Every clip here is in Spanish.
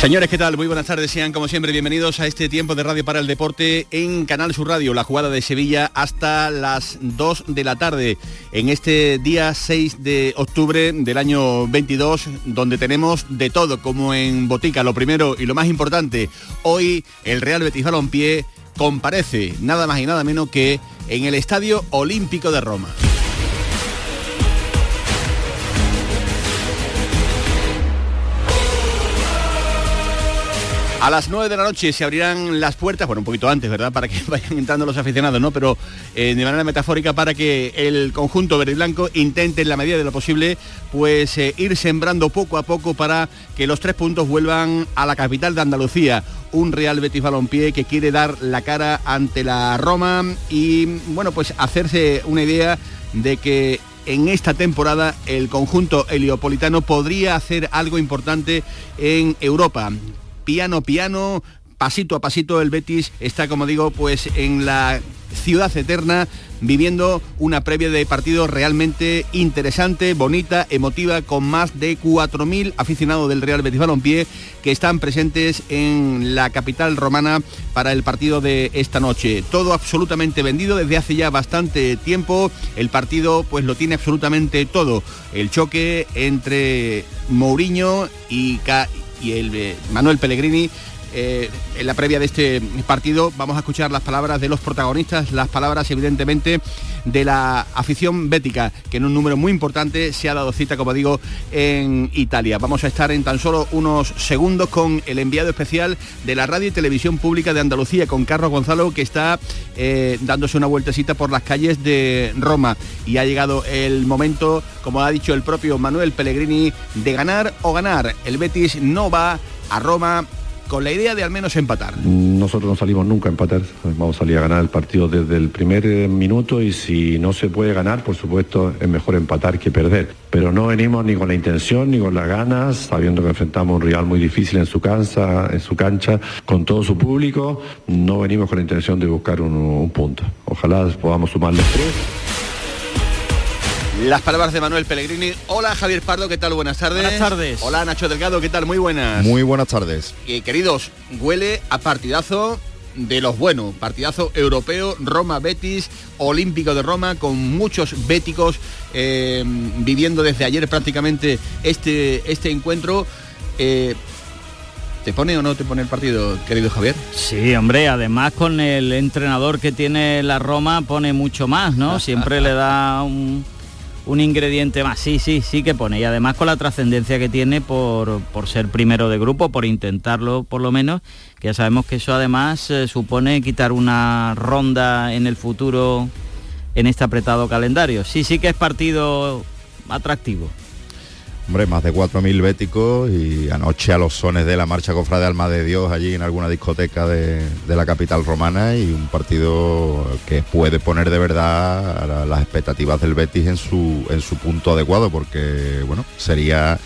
Señores, ¿qué tal? Muy buenas tardes, sean como siempre bienvenidos a este tiempo de Radio para el Deporte en Canal Sur Radio, la jugada de Sevilla hasta las 2 de la tarde, en este día 6 de octubre del año 22, donde tenemos de todo, como en Botica, lo primero y lo más importante, hoy el Real Betis Balompié comparece nada más y nada menos que en el Estadio Olímpico de Roma. A las 9 de la noche se abrirán las puertas, bueno, un poquito antes, ¿verdad? Para que vayan entrando los aficionados, ¿no? Pero eh, de manera metafórica para que el conjunto verde y blanco intente en la medida de lo posible, pues eh, ir sembrando poco a poco para que los tres puntos vuelvan a la capital de Andalucía. Un Real Betis Balompié que quiere dar la cara ante la Roma y, bueno, pues hacerse una idea de que en esta temporada el conjunto heliopolitano podría hacer algo importante en Europa piano piano, pasito a pasito el Betis está, como digo, pues en la ciudad eterna viviendo una previa de partido realmente interesante, bonita, emotiva, con más de 4.000 aficionados del Real Betis Balompié que están presentes en la capital romana para el partido de esta noche. Todo absolutamente vendido desde hace ya bastante tiempo. El partido pues lo tiene absolutamente todo. El choque entre Mourinho y, y el eh, Manuel Pellegrini eh, en la previa de este partido vamos a escuchar las palabras de los protagonistas, las palabras evidentemente de la afición bética, que en un número muy importante se ha dado cita, como digo, en Italia. Vamos a estar en tan solo unos segundos con el enviado especial de la radio y televisión pública de Andalucía, con Carlos Gonzalo, que está eh, dándose una vueltecita por las calles de Roma. Y ha llegado el momento, como ha dicho el propio Manuel Pellegrini, de ganar o ganar. El Betis no va a Roma con la idea de al menos empatar. Nosotros no salimos nunca a empatar, vamos a salir a ganar el partido desde el primer eh, minuto y si no se puede ganar, por supuesto, es mejor empatar que perder. Pero no venimos ni con la intención ni con las ganas, sabiendo que enfrentamos un rival muy difícil en su cancha, en su cancha, con todo su público, no venimos con la intención de buscar un, un punto. Ojalá podamos sumarles tres. Las palabras de Manuel Pellegrini. Hola Javier Pardo, ¿qué tal? Buenas tardes. Buenas tardes. Hola Nacho Delgado, ¿qué tal? Muy buenas. Muy buenas tardes. Y, queridos, huele a partidazo de los buenos, partidazo europeo, Roma Betis, Olímpico de Roma, con muchos béticos eh, viviendo desde ayer prácticamente este, este encuentro. Eh, ¿Te pone o no te pone el partido, querido Javier? Sí, hombre, además con el entrenador que tiene la Roma pone mucho más, ¿no? Siempre le da un, un ingrediente más. Sí, sí, sí que pone. Y además con la trascendencia que tiene por, por, ser primero de grupo, por intentarlo por lo menos, que ya sabemos que eso además eh, supone quitar una ronda en el futuro en este apretado calendario. Sí, sí que es partido atractivo. Hombre, más de 4.000 béticos y anoche a los sones de la marcha cofrade Alma de Dios allí en alguna discoteca de, de, la capital romana y un partido que puede poner de verdad las expectativas del Betis en su, en su punto adecuado porque, bueno, sería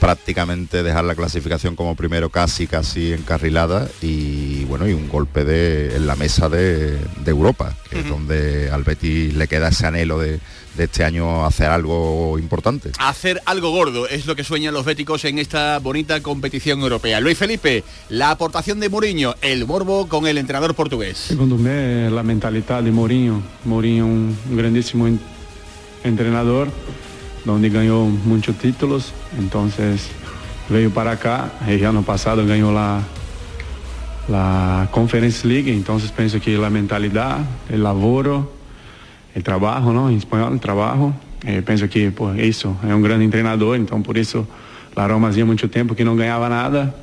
prácticamente dejar la clasificación como primero casi casi encarrilada y bueno y un golpe de, en la mesa de, de Europa que uh -huh. es donde al Betis le queda ese anhelo de, de, este año hacer algo importante. Hacer algo gordo es lo que sueñan los béticos en esta bonita competición europea. Luis Felipe la aportación de Mourinho el morbo con el entrenador portugués. Segundo me la mentalidad de Mourinho. Mourinho un grandísimo entrenador donde ganhou muitos títulos, então veio para cá, e ano passado ganhou lá a Conference League, então penso que a mentalidade, o laboro, o trabalho, não? em espanhol, o trabalho, eh, penso que por isso é um grande treinador, então por isso a Roma havia muito tempo que não ganhava nada,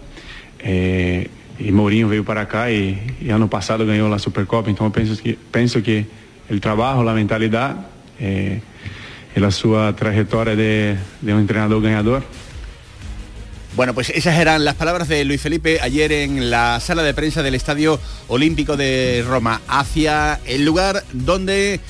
eh, e Mourinho veio para cá e, e, ano passado ganhou a Supercopa, então penso que penso que o trabalho, a mentalidade eh, y la su trayectoria de, de un entrenador ganador. Bueno, pues esas eran las palabras de Luis Felipe ayer en la sala de prensa del Estadio Olímpico de Roma, hacia el lugar donde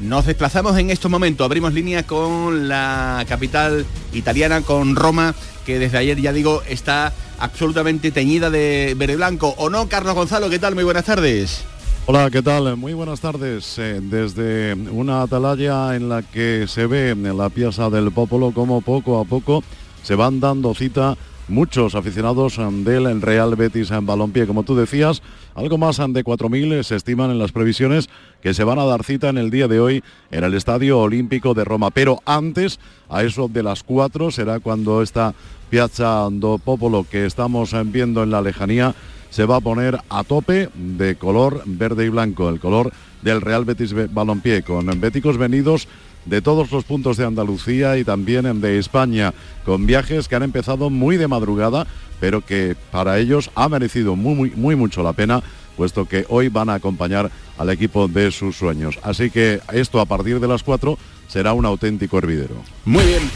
nos desplazamos en estos momentos. Abrimos línea con la capital italiana, con Roma, que desde ayer, ya digo, está absolutamente teñida de verde blanco. ¿O no, Carlos Gonzalo? ¿Qué tal? Muy buenas tardes. Hola, ¿qué tal? Muy buenas tardes. Eh, desde una atalaya en la que se ve en la pieza del Popolo como poco a poco se van dando cita muchos aficionados del Real Betis en balompié. Como tú decías, algo más de 4.000 se estiman en las previsiones que se van a dar cita en el día de hoy en el Estadio Olímpico de Roma. Pero antes, a eso de las 4, será cuando esta Piazza do Popolo que estamos viendo en la lejanía se va a poner a tope de color verde y blanco, el color del Real Betis Balompié, con béticos venidos de todos los puntos de Andalucía y también de España, con viajes que han empezado muy de madrugada, pero que para ellos ha merecido muy, muy, muy mucho la pena, puesto que hoy van a acompañar al equipo de sus sueños. Así que esto a partir de las 4 será un auténtico hervidero. Muy bien.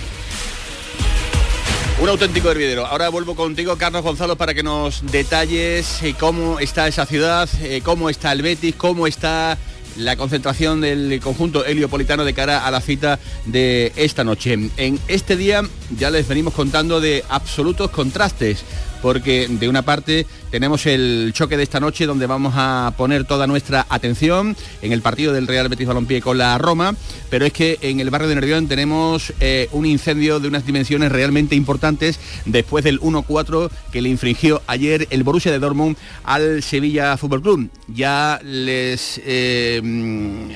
Un auténtico hervidero. Ahora vuelvo contigo, Carlos Gonzalo, para que nos detalles eh, cómo está esa ciudad, eh, cómo está el Betis, cómo está la concentración del conjunto heliopolitano de cara a la cita de esta noche. En este día ya les venimos contando de absolutos contrastes porque de una parte tenemos el choque de esta noche donde vamos a poner toda nuestra atención en el partido del Real Betis Balompié con la Roma, pero es que en el barrio de Nervión tenemos eh, un incendio de unas dimensiones realmente importantes después del 1-4 que le infringió ayer el Borussia de Dortmund al Sevilla Fútbol Club. Ya les eh, mm,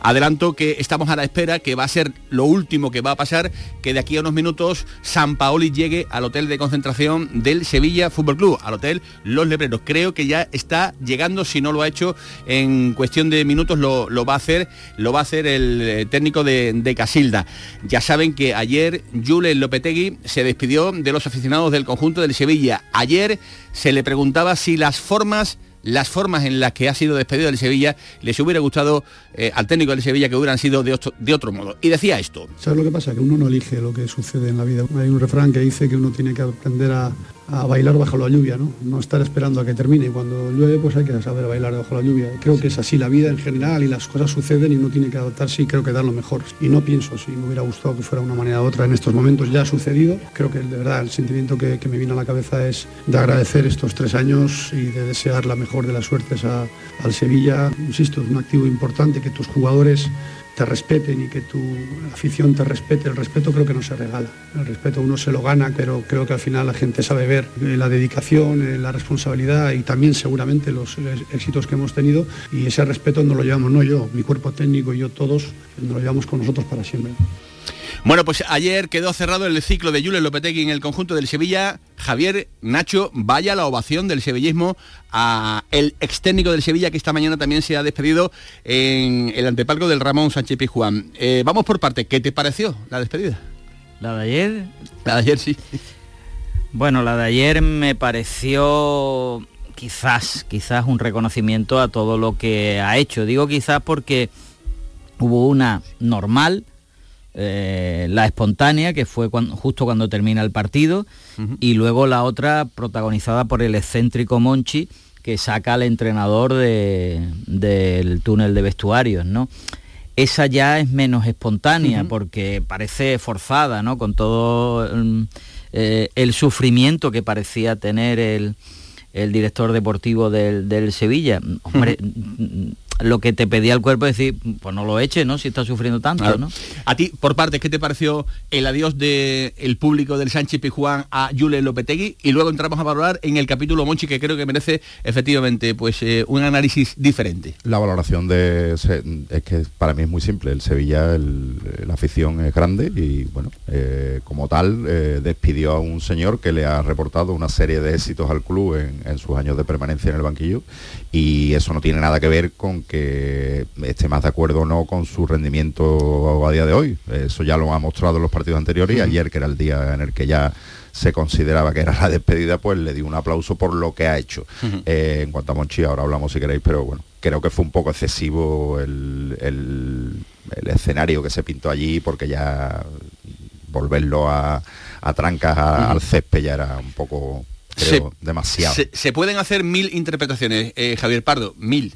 adelanto que estamos a la espera, que va a ser lo último que va a pasar, que de aquí a unos minutos San Paoli llegue al hotel de concentración del Sevilla Sevilla Fútbol Club, al hotel Los Lebreros. Creo que ya está llegando, si no lo ha hecho en cuestión de minutos, lo, va a hacer, lo va a hacer el eh, técnico de, Casilda. Ya saben que ayer Julen Lopetegui se despidió de los aficionados del conjunto del Sevilla. Ayer se le preguntaba si las formas las formas en las que ha sido despedido del Sevilla les hubiera gustado eh, al técnico del Sevilla que hubieran sido de otro, de otro modo. Y decía esto. ¿Sabes lo que pasa? Que uno no elige lo que sucede en la vida. Hay un refrán que dice que uno tiene que aprender a, a bailar bajo la lluvia, ¿no? Estar esperando a que termine. Cuando llueve, pues hay que saber bailar bajo la lluvia. Creo que es así la vida en general y las cosas suceden y uno tiene que adaptarse y creo que dar lo mejor. Y no pienso si me hubiera gustado que fuera una manera u otra en estos momentos. Ya ha sucedido. Creo que de verdad el sentimiento que, me vino a la cabeza es de agradecer estos tres años y de desear la mejor de las suertes al Sevilla. Insisto, es un activo importante que tus jugadores te respeten y que tu afición te respete. El respeto creo que no se regala. El respeto uno se lo gana, pero creo que al final la gente sabe ver eh, la dedicación, eh, la responsabilidad y también seguramente los éxitos que hemos tenido. Y ese respeto no lo llevamos, no yo, mi cuerpo técnico y yo todos, nos lo llevamos con nosotros para siempre. Bueno, pues ayer quedó cerrado el ciclo de Julio Lopetegui en el conjunto del Sevilla. Javier Nacho, vaya la ovación del sevillismo a el ex técnico del Sevilla que esta mañana también se ha despedido en el antepalco del Ramón Sánchez Pizjuán. Eh, vamos por parte, ¿qué te pareció la despedida? ¿La de ayer? La de ayer sí. Bueno, la de ayer me pareció quizás, quizás un reconocimiento a todo lo que ha hecho. Digo quizás porque hubo una normal, eh, la espontánea, que fue justo cuando termina el partido, y luego la otra protagonizada por el excéntrico Monchi, que saca al entrenador del túnel de vestuarios, ¿no? Esa ya es menos espontánea porque parece forzada, ¿no? Con todo mm, eh, el sufrimiento que parecía tener el, director deportivo del, Sevilla. Hombre, lo que te pedía el cuerpo es decir, pues no lo eche, ¿no? Si está sufriendo tanto, ¿no? A ti, por parte, ¿qué te pareció el adiós del público del Sánchez Pijuán a Julen Lopetegui? Y luego entramos a valorar en el capítulo Monchi, que creo que merece efectivamente pues eh, un análisis diferente. La valoración de es que para mí es muy simple. El Sevilla, la afición es grande y bueno, eh, como tal, eh, despidió a un señor que le ha reportado una serie de éxitos al club en sus años de permanencia en el banquillo y eso no tiene nada que ver con que esté más de acuerdo o no con su rendimiento a día de hoy. Eso ya lo ha mostrado en los partidos anteriores y ayer, que era el día en el que ya se consideraba que era la despedida, pues le di un aplauso por lo que ha hecho. Eh, en cuanto a Monchi, ahora hablamos si queréis, pero bueno, creo que fue un poco excesivo el, escenario que se pintó allí, porque ya volverlo a, a trancas a- al césped ya era un poco, creo, demasiado. Se, se pueden hacer mil interpretaciones, eh, Javier Pardo, mil.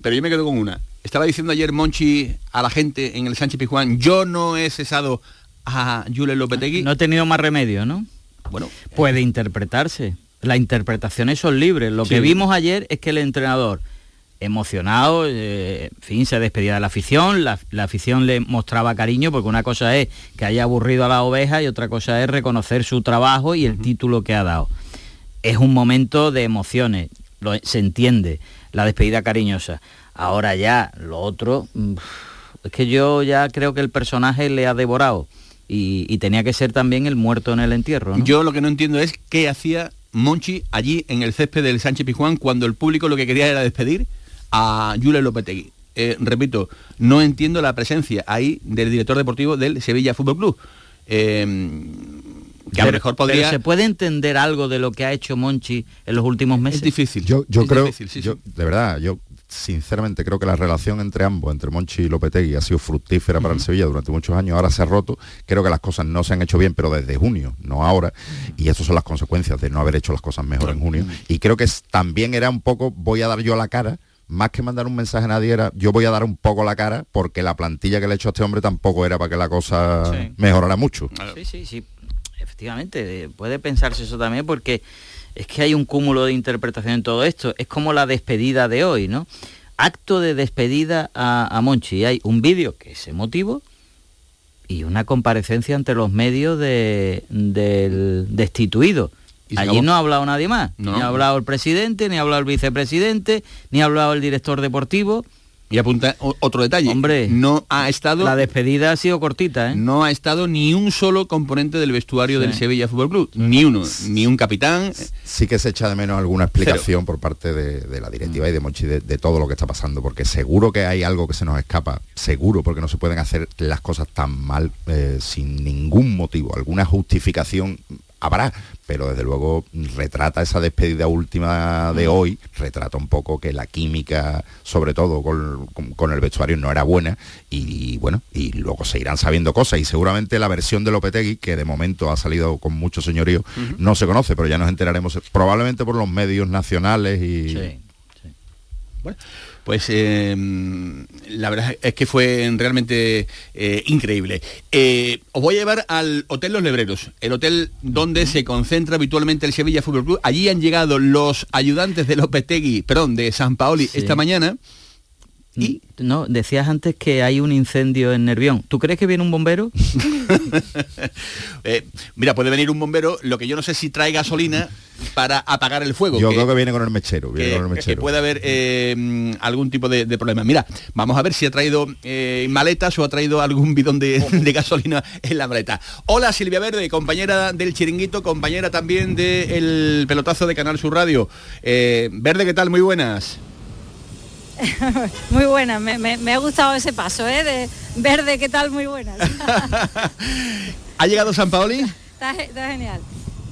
Pero yo me quedo con una. Estaba diciendo ayer Monchi a la gente en el Sánchez Pizjuán, yo no he cesado a Julen Lopetegui. No he tenido más remedio, ¿no? Bueno, Puede interpretarse. Las interpretaciones son libres. Lo que vimos ayer es que el entrenador, emocionado, eh, en fin, se despedía de la afición, la, la afición le mostraba cariño, porque una cosa es que haya aburrido a la oveja y otra cosa es reconocer su trabajo y el título que ha dado. Es un momento de emociones, lo- se entiende, la despedida cariñosa. Ahora ya, lo otro, mm, es que yo ya creo que el personaje le ha devorado. Y, tenía que ser también el muerto en el entierro. yo lo que no entiendo es qué hacía Monchi allí en el césped del Sánchez Pizjuán cuando el público lo que quería era despedir a Julen Lopetegui. Eh, repito, no entiendo la presencia ahí del director deportivo del Sevilla Fútbol Club. Eh, que a lo Pero- mejor pero podría... ¿Se puede entender algo de lo que ha hecho Monchi en los últimos meses? Es difícil. Yo, yo Es creo, difícil, sí, yo, sí. de verdad, yo sinceramente creo que la relación entre ambos, entre Monchi y Lopetegui, ha sido fructífera para el Sevilla durante muchos años. Ahora se ha roto. Creo que las cosas no se han hecho bien, pero desde junio, no ahora. Y eso son las consecuencias de no haber hecho las cosas mejor en junio. Y creo que es- también era un poco, voy a dar yo la cara. Más que mandar un mensaje a nadie era, yo voy a dar un poco la cara porque la plantilla que le he hecho a este hombre tampoco era para que la cosa Sí. mejorara mucho. Sí, sí, sí. Efectivamente, puede pensarse eso también porque es que hay un cúmulo de interpretación en todo esto. Es como la despedida de hoy, ¿no? Acto de despedida a, a Monchi. Hay un vídeo que es emotivo y una comparecencia ante los medios de- del destituido. Allí no ha hablado nadie más. No, ni ha hablado el presidente, ni ha hablado el vicepresidente, ni ha hablado el director deportivo. Y apunta otro detalle. Hombre, no ha estado La despedida ha sido cortita, ¿eh? no ha estado ni un solo componente del vestuario Sí. del Sevilla Fútbol Club, ni uno, ni un capitán. sí que se echa de menos alguna explicación por parte de, de la directiva y de Monchi de, de todo lo que está pasando, porque seguro que hay algo que se nos escapa, seguro, porque no se pueden hacer las cosas tan mal eh, sin ningún motivo, alguna justificación habrá, pero desde luego retrata esa despedida última de hoy, retrata un poco que la química, sobre todo con, con- con el vestuario, no era buena y, bueno, y luego se irán sabiendo cosas y seguramente la versión de Lopetegui, que de momento ha salido con mucho señorío, no se conoce, pero ya nos enteraremos probablemente por los medios nacionales y... Sí. Bueno, pues eh, la verdad es que fue realmente eh, increíble. Eh, os voy a llevar al Hotel Los Lebreros, el hotel donde se concentra habitualmente el Sevilla Fútbol Club. Allí han llegado los ayudantes de Lopetegui, perdón, de San Paoli Sí. esta mañana. Y no, decías antes que hay un incendio en Nervión. ¿Tú crees que viene un bombero? Eh, mira, puede venir un bombero, lo que yo no sé si trae gasolina para apagar el fuego. Yo que- creo que viene con el mechero, viene que, con el que mechero. puede haber eh, mm, algún tipo de, de problema. Mira, vamos a ver si ha traído eh, maletas o ha traído algún bidón de, de gasolina en la maleta. Hola Silvia Verde, compañera del chiringuito, compañera también del pelotazo de Canal Sur Radio. Eh, Verde, ¿qué tal? Muy buenas. Muy buena, me, me- me ha gustado ese paso, ¿eh? De verde, ¿qué tal? Muy buena. ¿Ha llegado San Paoli? está, ge- está genial.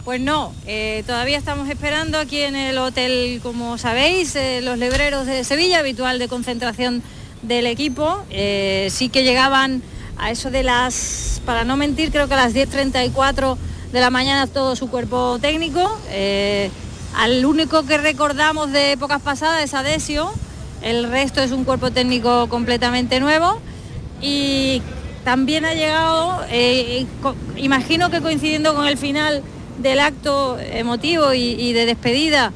Pues no, eh, todavía estamos esperando aquí en el hotel, como sabéis, eh, Los Lebreros de Sevilla, habitual de concentración del equipo. Eh, sí que llegaban a eso de las, para no mentir, creo que a las 10.34 de la mañana todo su cuerpo técnico. Al único que recordamos de épocas pasadas es a Desio, el resto es un cuerpo técnico completamente nuevo y también ha llegado, eh, imagino que coincidiendo con el final del acto emotivo y, y de despedida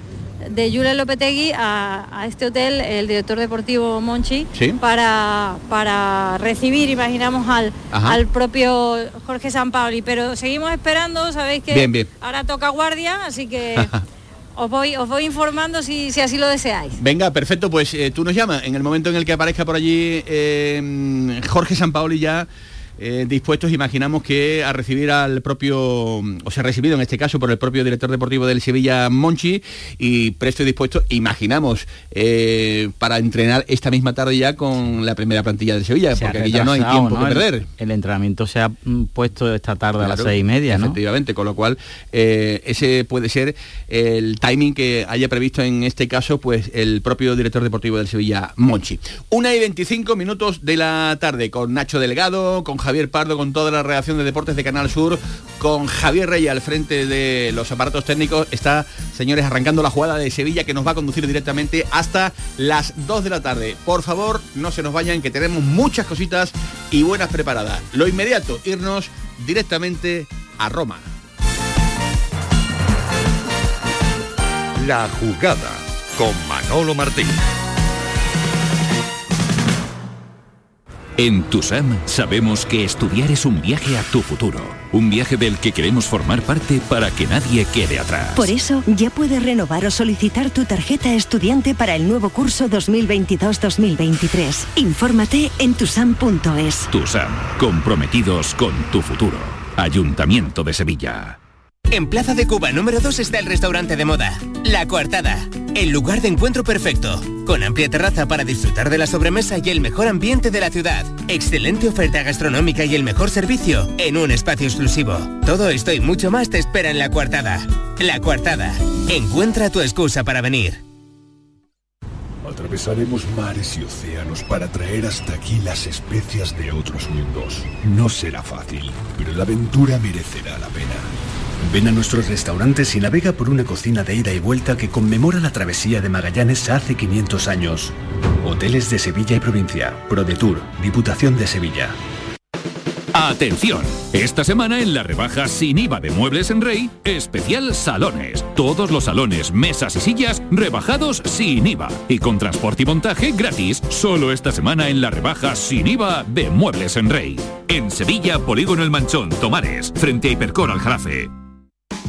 de Julen Lopetegui a, a este hotel, el director deportivo Monchi, Sí. para, para recibir, imaginamos, al, Ajá. al propio Jorge Sampaoli. Pero seguimos esperando, sabéis que Bien, bien. ahora toca guardia, así que os voy, os voy informando si, si así lo deseáis. Venga, perfecto, pues eh, tú nos llamas. En el momento en el que aparezca por allí eh, Jorge Sampaoli ya eh, dispuestos, imaginamos que a recibir al propio, o sea, recibido en este caso por el propio director deportivo del Sevilla, Monchi, y presto y dispuesto, imaginamos, eh, para entrenar esta misma tarde ya con la primera plantilla del Sevilla, porque aquí ya no hay tiempo que perder. El, entrenamiento se ha mm, puesto esta tarde a las seis y media, Efectivamente, con lo cual eh, ese puede ser el timing que haya previsto en este caso, pues el propio director deportivo del Sevilla, Monchi. Una y 25 minutos de la tarde con Nacho Delgado, con Javier Pardo, con toda la redacción de deportes de Canal Sur, con Javier Rey al frente de los aparatos técnicos. Está, señores, arrancando la jugada de Sevilla que nos va a conducir directamente hasta las 2 de la tarde. Por favor, no se nos vayan, que tenemos muchas cositas y buenas preparadas. Lo inmediato, irnos directamente a Roma. La jugada con Manolo Martín. En TUSAM sabemos que estudiar es un viaje a tu futuro, un viaje del que queremos formar parte para que nadie quede atrás. Por eso ya puedes renovar o solicitar tu tarjeta estudiante para el nuevo curso 2022-2023. Infórmate en tusam.es. TUSAM, comprometidos con tu futuro. Ayuntamiento de Sevilla. En Plaza de Cuba número 2 está el restaurante de moda, La Coartada, el lugar de encuentro perfecto, con amplia terraza para disfrutar de la sobremesa y el mejor ambiente de la ciudad, excelente oferta gastronómica y el mejor servicio en un espacio exclusivo. Todo esto y mucho más te espera en La Coartada. La Coartada, encuentra tu excusa para venir. Atravesaremos mares y océanos para traer hasta aquí las especias de otros mundos. No será fácil, pero la aventura merecerá la pena. Ven a nuestros restaurantes y navega por una cocina de ida y vuelta que conmemora la travesía de Magallanes hace 500 años. Hoteles de Sevilla y provincia. ProDetour, Diputación de Sevilla. Atención, esta semana en la rebaja sin IVA de Muebles en Rey, especial salones. Todos los salones, mesas y sillas rebajados sin IVA y con transporte y montaje gratis. Solo esta semana en la rebaja sin IVA de Muebles en Rey. En Sevilla, Polígono El Manchón, Tomares, frente a Hipercor al Jarafe.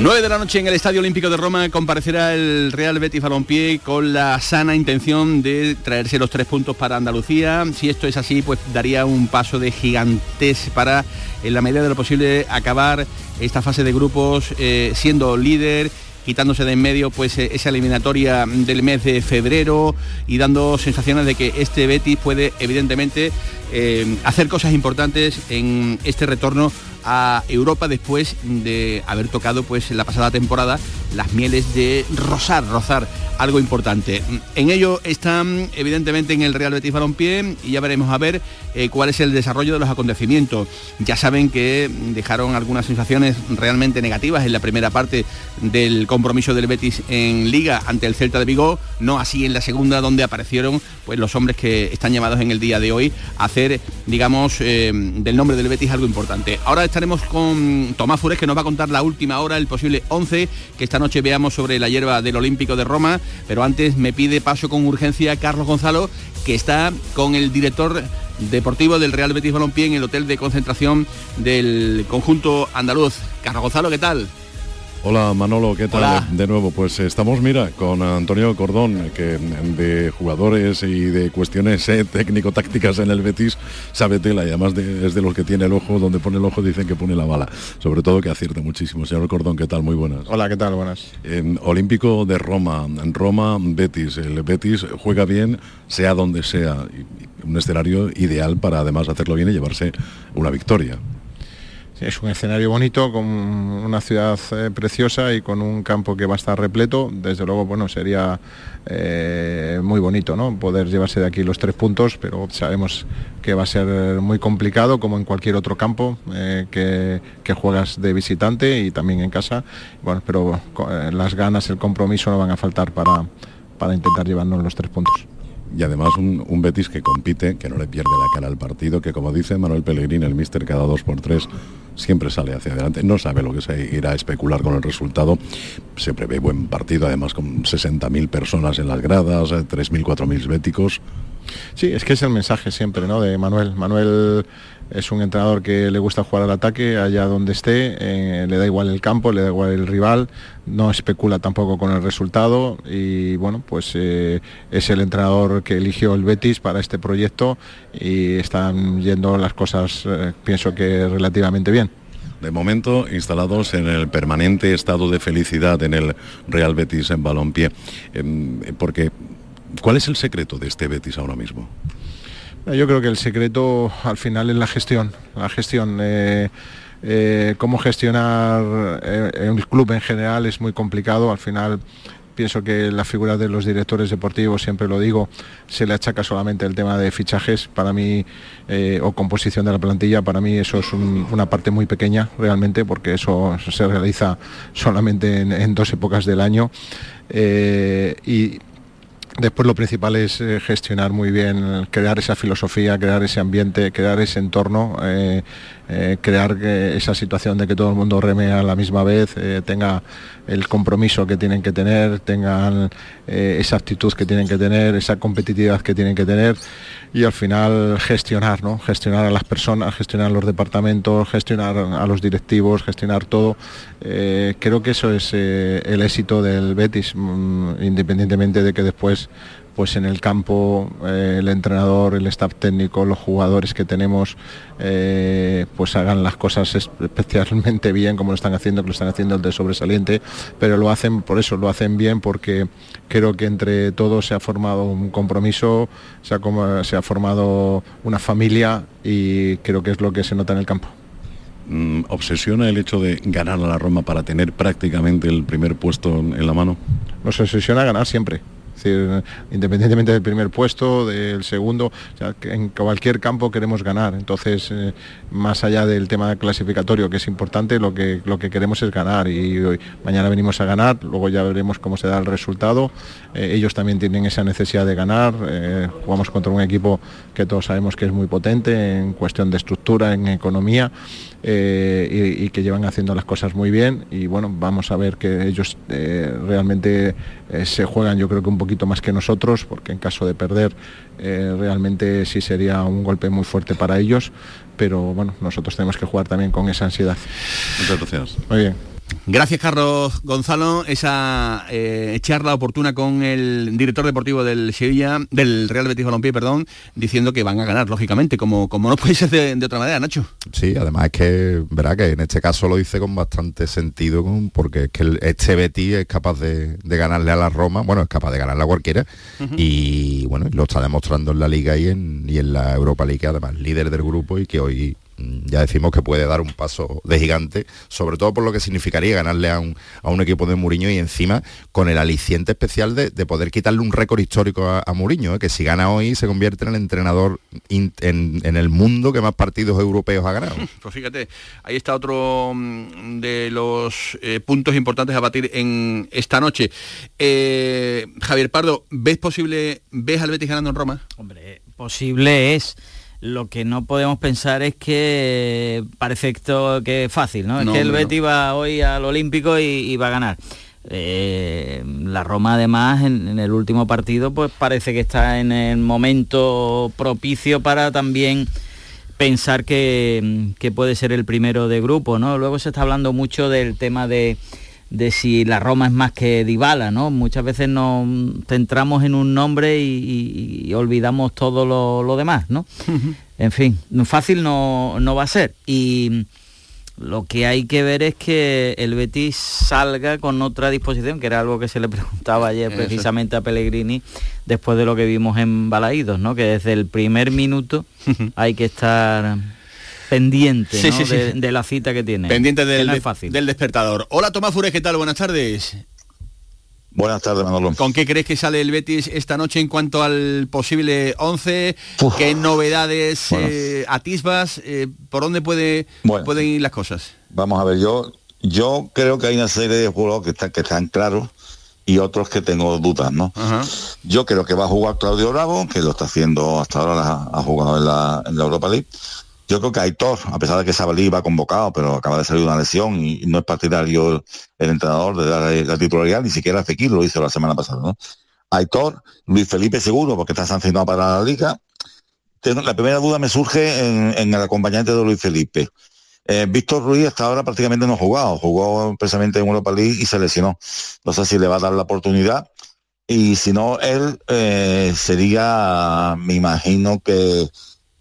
Nueve de la noche en el Estadio Olímpico de Roma comparecerá el Real Betis Balompié con la sana intención de traerse los tres puntos para Andalucía. Si esto es así, pues daría un paso de gigantes para, en la medida de lo posible, acabar esta fase de grupos eh, siendo líder quitándose de en medio pues eh, esa eliminatoria del mes de febrero y dando sensaciones de que este Betis puede evidentemente eh, hacer cosas importantes en este retorno a Europa después de haber tocado pues la pasada temporada las mieles de rozar, rozar algo importante. En ello están evidentemente en el Real Betis Balompié y ya veremos a ver eh, cuál es el desarrollo de los acontecimientos. Ya saben que dejaron algunas sensaciones realmente negativas en la primera parte del compromiso del Betis en Liga ante el Celta de Vigo, no así en la segunda donde aparecieron pues los hombres que están llamados en el día de hoy a hacer, digamos, eh, del nombre del Betis algo importante. Ahora estaremos con Tomás Fures que nos va a contar la última hora, el posible 11 que esta noche veamos sobre la hierba del Olímpico de Roma, pero antes me pide paso con urgencia Carlos Gonzalo, que está con el director deportivo del Real Betis Balompié en el hotel de concentración del conjunto andaluz. Carlos Gonzalo, ¿qué tal? Hola Manolo, ¿qué tal? De nuevo, pues estamos, mira, con Antonio Cordón, que de jugadores y de cuestiones eh, técnico-tácticas en el Betis sabe tela y además es de los que tiene el ojo, donde pone el ojo dicen que pone la bala. Sobre todo que acierta muchísimo. Señor Cordón, ¿qué tal? Muy buenas. Hola, ¿qué tal? Buenas. En Olímpico de Roma, en Roma, Betis. El Betis juega bien, sea donde sea. Un escenario ideal para además hacerlo bien y llevarse una victoria. Es un escenario bonito, con una ciudad eh, preciosa y con un campo que va a estar repleto. Desde luego, bueno, sería eh, muy bonito, ¿no? Poder llevarse de aquí los tres puntos, pero sabemos que va a ser muy complicado, como en cualquier otro campo eh, que, que, juegas de visitante y también en casa. Bueno, pero las ganas, el compromiso no van a faltar para, para intentar llevarnos los tres puntos y además un, Betis que compite, que no le pierde la cara al partido, que como dice Manuel Pellegrini, el míster cada dos por tres siempre sale hacia adelante, no sabe lo que se irá a especular con el resultado, se prevé buen partido, además con 60.000 personas en las gradas, 3.000, 4.000 béticos. Sí, es que es el mensaje siempre, ¿no? De Manuel. Manuel es un entrenador que le gusta jugar al ataque allá donde esté, eh, le da igual el campo, le da igual el rival, no especula tampoco con el resultado y bueno, pues eh, es el entrenador que eligió el Betis para este proyecto y están yendo las cosas, eh, pienso que relativamente bien. De momento instalados en el permanente estado de felicidad en el Real Betis en Balompié, em, porque ¿cuál es el secreto de este Betis ahora mismo? Yo creo que el secreto al final es la gestión, la gestión. Eh, eh, cómo gestionar eh, el club en general es muy complicado. Al final pienso que la figura de los directores deportivos, siempre lo digo, se le achaca solamente el tema de fichajes para mí o composición de la plantilla. Para mí eso es una parte muy pequeña realmente porque eso se realiza solamente en, dos épocas del año. y Después lo principal es eh, gestionar muy bien, crear esa filosofía, crear ese ambiente, crear ese entorno, eh, eh, crear esa situación de que todo el mundo reme a la misma vez, tenga el compromiso que tienen que tener, tengan esa actitud que tienen que tener, esa competitividad que tienen que tener y al final gestionar, ¿no? Gestionar a las personas, gestionar los departamentos, gestionar a los directivos, gestionar todo. Eh, creo que eso es eh, el éxito del Betis, mm, independientemente de que después pues en el campo eh, el entrenador, el staff técnico, los jugadores que tenemos, eh, pues hagan las cosas especialmente bien como lo están haciendo, que lo están haciendo el de sobresaliente, pero lo hacen por eso, lo hacen bien porque creo que entre todos se ha formado un compromiso, se ha, se ha formado una familia y creo que es lo que se nota en el campo mm, obsesiona el hecho de ganar a la Roma para tener prácticamente el primer puesto en la mano? Nos obsesiona ganar siempre decir, independientemente del primer puesto, del segundo, en cualquier campo queremos ganar. Entonces, eh, más allá del tema clasificatorio, que es importante, lo que, lo que queremos es ganar y mañana venimos a ganar, luego ya veremos cómo se da el resultado. Eh, ellos también tienen esa necesidad de ganar. Eh, jugamos contra un equipo que todos sabemos que es muy potente en cuestión de estructura, en economía. y, que llevan haciendo las cosas muy bien y bueno vamos a ver que ellos realmente se juegan yo creo que un poquito más que nosotros, porque en caso de perder eh, realmente sí sería un golpe muy fuerte para ellos, pero bueno, nosotros tenemos que jugar también con esa ansiedad. Muchas gracias. Muy bien. Gracias Carlos Gonzalo, esa eh, charla oportuna con el director deportivo del Sevilla, del Real Betis Balompié, perdón, diciendo que van a ganar, lógicamente, como, como no puede ser de, otra manera, Nacho. Sí, además es que, verá que en este caso lo dice con bastante sentido, porque es que este Betis es capaz de, ganarle a la Roma, bueno, es capaz de ganarle a cualquiera, y bueno, lo está demostrando en la Liga y en, y en la Europa League, además líder del grupo y que hoy ya decimos que puede dar un paso de gigante, sobre todo por lo que significaría ganarle a un, a un equipo de Muriño y encima con el aliciente especial de, poder quitarle un récord histórico a, Muriño, ¿eh? que si gana hoy se convierte en el entrenador en, el mundo que más partidos europeos ha ganado. Pues fíjate, ahí está otro mm, de los eh, puntos importantes a batir en esta noche. Eh, Javier Pardo, ¿ves posible, ves al Betis ganando en Roma? Hombre, posible es lo que no podemos pensar es que parece que es fácil, ¿no? es que el Betis va hoy al Olímpico y, va a ganar. Eh, la Roma además en, el último partido pues parece que está en el momento propicio para también pensar que, que puede ser el primero de grupo, ¿no? Luego se está hablando mucho del tema de de si la Roma es más que Dybala, ¿no? Muchas veces nos centramos en un nombre y, olvidamos todo lo, demás, ¿no? En fin, fácil no, no va a ser. Y lo que hay que ver es que el Betis salga con otra disposición, que era algo que se le preguntaba ayer precisamente a Pellegrini después de lo que vimos en Balaídos, ¿no? Que desde el primer minuto hay que estar pendiente Sí, ¿no? sí, sí. De, de la cita que tiene. Pendiente del, no es de- fácil. del despertador. Hola Tomás Fures, ¿qué tal? Buenas tardes. Buenas tardes, Manolo. ¿Con qué crees que sale el Betis esta noche en cuanto al posible 11? ¿Qué novedades eh, atisbas? Eh, ¿Por dónde puede, Bueno. pueden ir las cosas? Vamos a ver, yo yo creo que hay una serie de jugadores que están, que están claros y otros que tengo dudas, ¿no? Yo creo que va a jugar Claudio Bravo, que lo está haciendo hasta ahora, la- ha jugado en la, en la Europa League. Yo creo que Aitor, a pesar de que Sabalí va convocado, pero acaba de salir una lesión y no es partidario el, entrenador de dar la titularidad, ni siquiera Fekir lo hizo la semana pasada, ¿no? Aitor, Luis Felipe seguro, porque está sancionado para la liga. La primera duda me surge en, en el acompañante de Luis Felipe. Eh, Víctor Ruiz hasta ahora prácticamente no ha jugado, jugó precisamente en Europa League y se lesionó. No sé si le va a dar la oportunidad y si no, él eh, sería, me imagino que,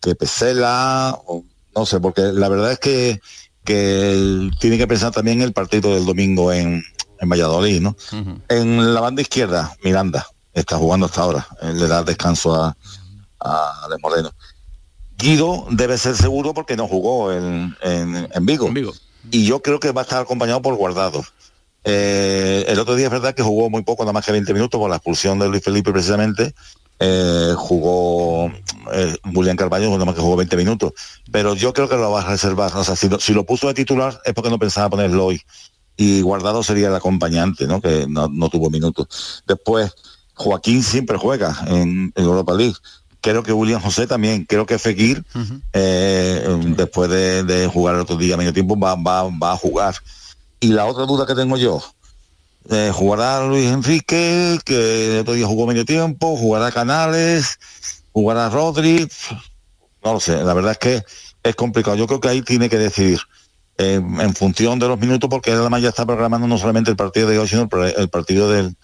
que Pesela, o no sé, porque la verdad es que, que tiene que pensar también el partido del domingo en, en Valladolid, ¿no? En la banda izquierda, Miranda, está jugando hasta ahora, le da descanso a, a Moreno. Guido debe ser seguro porque no jugó en, en, en Vigo. Y yo creo que va a estar acompañado por Guardado. Eh, el otro día es verdad que jugó muy poco, nada más que 20 minutos, por la expulsión de Luis Felipe precisamente. Eh, jugó eh, Julián Carballo, nada más que jugó 20 minutos. Pero yo creo que lo va a reservar. O sea, si lo, si lo puso de titular es porque no pensaba ponerlo hoy. Y Guardado sería el acompañante, ¿no? Que no, no tuvo minutos. Después, Joaquín siempre juega en, en Europa League. Creo que William José también. Creo que Fekir, eh, después de, de jugar el otro día medio tiempo, va, va, va a jugar. Y la otra duda que tengo yo, eh, jugará Luis Enrique, que el otro día jugó medio tiempo, jugará Canales, jugará Rodri, no lo sé, la verdad es que es complicado. Yo creo que ahí tiene que decidir eh, en función de los minutos, porque además ya está programando no solamente el partido de hoy, sino el, partido del,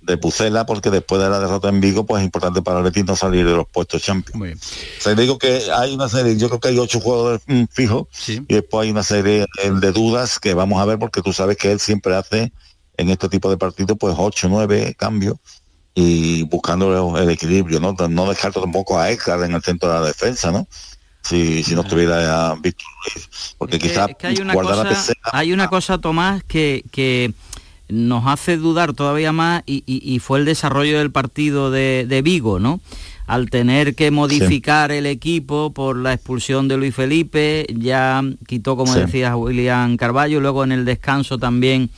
de Pucela, porque después de la derrota en Vigo, pues es importante para el Betis no salir de los puestos Champions. O sea, digo que hay una serie, yo creo que hay ocho jugadores mm, fijos y después hay una serie eh, de dudas que vamos a ver porque tú sabes que él siempre hace en este tipo de partidos pues ocho, nueve cambios y buscando el, equilibrio, ¿no? No descarto tampoco a Edgar en el centro de la defensa, ¿no? Si, si no estuviera ya Víctor Ruiz, porque quizás Es que hay una cosa, hay una cosa, Tomás, que, que nos hace dudar todavía más y, y- y fue el desarrollo del partido de, de Vigo, ¿no? Al tener que modificar el equipo por la expulsión de Luis Felipe, ya quitó, como Sí. decías, William Carballo, luego en el descanso también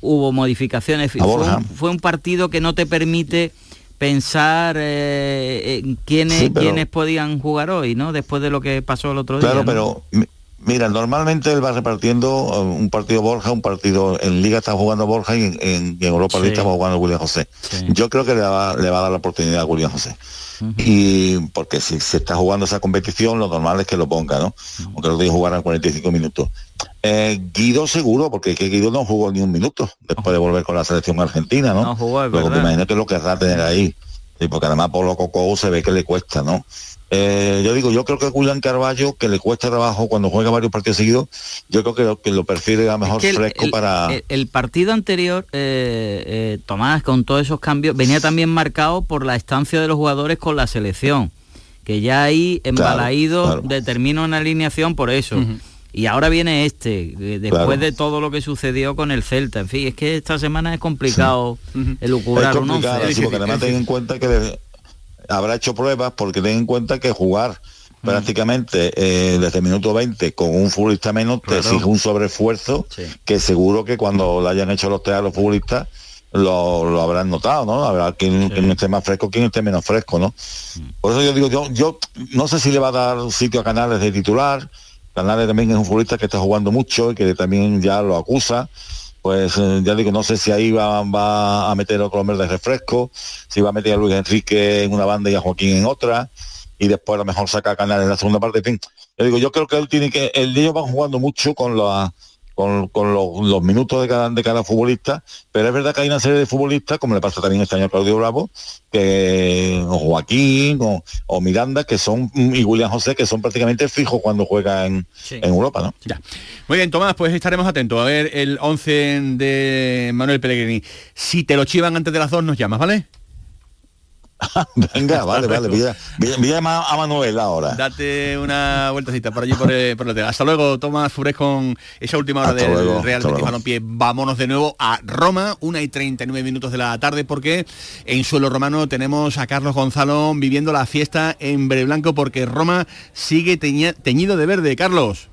hubo modificaciones. Fue un, fue un partido que no te permite pensar eh, en quiénes, Sí, pero- quiénes podían jugar hoy, ¿no? Después de lo que pasó el otro día. Claro, ¿no? pero mira, normalmente él va repartiendo uh, un partido Borja, un partido en Liga está jugando Borja y en, Europa League Sí. está jugando William José. Yo creo que le va, le va a dar la oportunidad a William José. Y porque si se está jugando esa competición, lo normal es que lo ponga, ¿no? Aunque lo digo jugar a 45 minutos. Eh, Guido seguro, porque que Guido no jugó ni un minuto después de volver con la selección argentina, ¿no? No jugó, es verdad. imagino que lo querrá tener ahí. Sí, porque además Pablo Coco se ve que le cuesta, ¿no? Eh, yo digo, yo creo que Julián Carballo, que le cuesta trabajo cuando juega varios partidos seguidos, yo creo que lo, que lo prefiere a mejor que el- fresco el- para... el, el partido anterior, eh, eh, Tomás, con todos esos cambios, venía también marcado por la estancia de los jugadores con la selección, que ya ahí embalaído claro. determina una alineación por eso. Y ahora viene este, después Claro. de todo lo que sucedió con el Celta. En fin, es que esta semana es complicado elucubrar es un complicado, once. sí, porque además ten en cuenta que habrá hecho pruebas, porque ten en cuenta que jugar prácticamente eh, desde el minuto 20 con un futbolista menos te Claro. exige un sobreesfuerzo que seguro que cuando lo hayan hecho los los futbolistas lo, lo habrán notado, ¿no? Habrá quien, quien esté más fresco, quien esté menos fresco, ¿no? Por eso yo digo, yo, yo no sé si le va a dar sitio a Canales de titular. Canales también es un futbolista que está jugando mucho y que también ya lo acusa. Pues eh, ya digo, no sé si ahí va, va a meter otro hombre de refresco, si va a meter a Luis Enrique en una banda y a Joaquín en otra, y después a lo mejor saca a Canales en la segunda parte. En fin, yo digo, yo creo que él tiene que, el ellos van jugando mucho con la con, con los, los minutos de cada, de cada futbolista, pero es verdad que hay una serie de futbolistas, como le pasa también este año a Claudio Bravo, que o Joaquín o, o Miranda, que son, y William José, que son prácticamente fijos cuando juega en, en Europa, ¿no? Ya. Muy bien, Tomás, pues estaremos atentos a ver el 11 de Manuel Pellegrini. Si te lo chivan antes de las dos, nos llamas, ¿vale? Venga, vale, vale. Voy a, voy a- Manuel ahora. Date una vueltecita por allí por el, por el hotel. Hasta luego, Tomás Fures, con esa última hora Hasta del luego, Real Betis. Balompié. Vámonos de nuevo a Roma, una y 39 minutos de la tarde, porque en suelo romano tenemos a Carlos Gonzalo viviendo la fiesta en Verde Blanco, porque Roma sigue teña- teñido de verde. Carlos.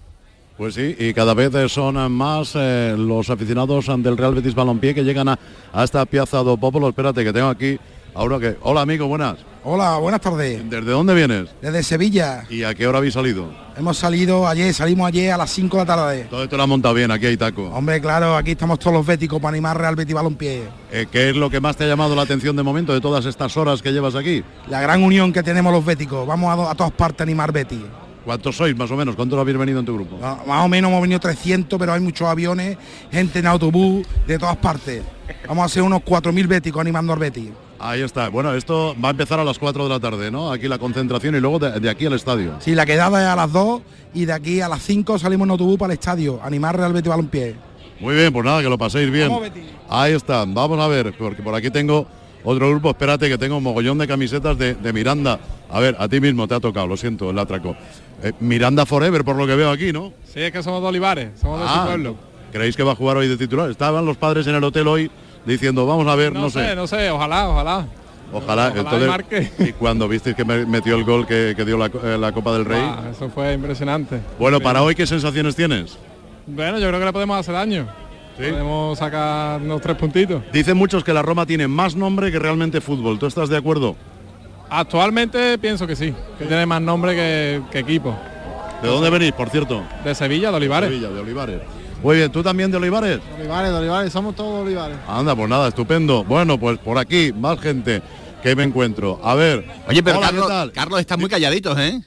Pues sí, y cada vez eh, son más eh, los aficionados del Real Betis Balompié que llegan a, a esta Piazza do Popolo. Espérate, que tengo aquí ahora que... Hola, amigo, buenas. Hola, buenas tardes. ¿Desde dónde vienes? Desde Sevilla. ¿Y a qué hora habéis salido? Hemos salido ayer, salimos ayer a las 5 de la tarde. Todo esto lo ha montado bien, aquí hay taco. Hombre, claro, aquí estamos todos los béticos para animar Real Betis Balompié. Eh, ¿Qué es lo que más te ha llamado la atención de momento de todas estas horas que llevas aquí? La gran unión que tenemos los béticos. Vamos a, todas partes a animar Betis. ¿Cuántos sois más o menos? ¿Cuántos habéis venido en tu grupo? No, Más o menos hemos venido 300, pero hay muchos aviones, gente en autobús, de todas partes. Vamos a hacer unos 4.000 béticos animando al Betis. Ahí está. Bueno, esto va a empezar a las 4 de la tarde, ¿no? Aquí la concentración y luego de, de aquí al estadio. Sí, la quedada es a las 2 y de aquí a las 5 salimos en autobús para el estadio, animar Real Betis Balompié. Muy bien, pues nada, que lo paséis bien. Vamos. Ahí está, vamos a ver, porque por aquí tengo otro grupo, espérate que tengo un mogollón de camisetas de, de Miranda. A ver, a ti mismo te ha tocado, lo siento, el atraco. Eh, Miranda Forever, por lo que veo aquí, ¿no? Sí, es que somos de Olivares, somos de Ah, su pueblo. ¿Creéis que va a jugar hoy de titular? Estaban los padres en el hotel hoy diciendo, vamos a ver, no, No, sé, no sé, ojalá, ojalá. Ojalá, Ojalá entonces, marque. y cuando visteis que me- metió el gol que, que dio la, eh, la Copa del Rey. Ah, eso fue impresionante. Bueno, para hoy, ¿qué sensaciones tienes? Bueno, yo creo que le podemos hacer daño. Podemos sacar unos tres puntitos. Dicen muchos que la Roma tiene más nombre que realmente fútbol. ¿Tú estás de acuerdo? Actualmente pienso que sí, que tiene más nombre que, que equipo. ¿De dónde venís, por cierto? De Sevilla, de Olivares. Sevilla, de Olivares. Muy bien, ¿tú también de Olivares? Olivares, de Olivares, somos todos Olivares. Anda, pues nada, estupendo. Bueno, pues por aquí, más gente que me encuentro. A ver. Oye, pero Hola, ¿qué Carlos, tal? Carlos, están muy calladitos, ¿eh?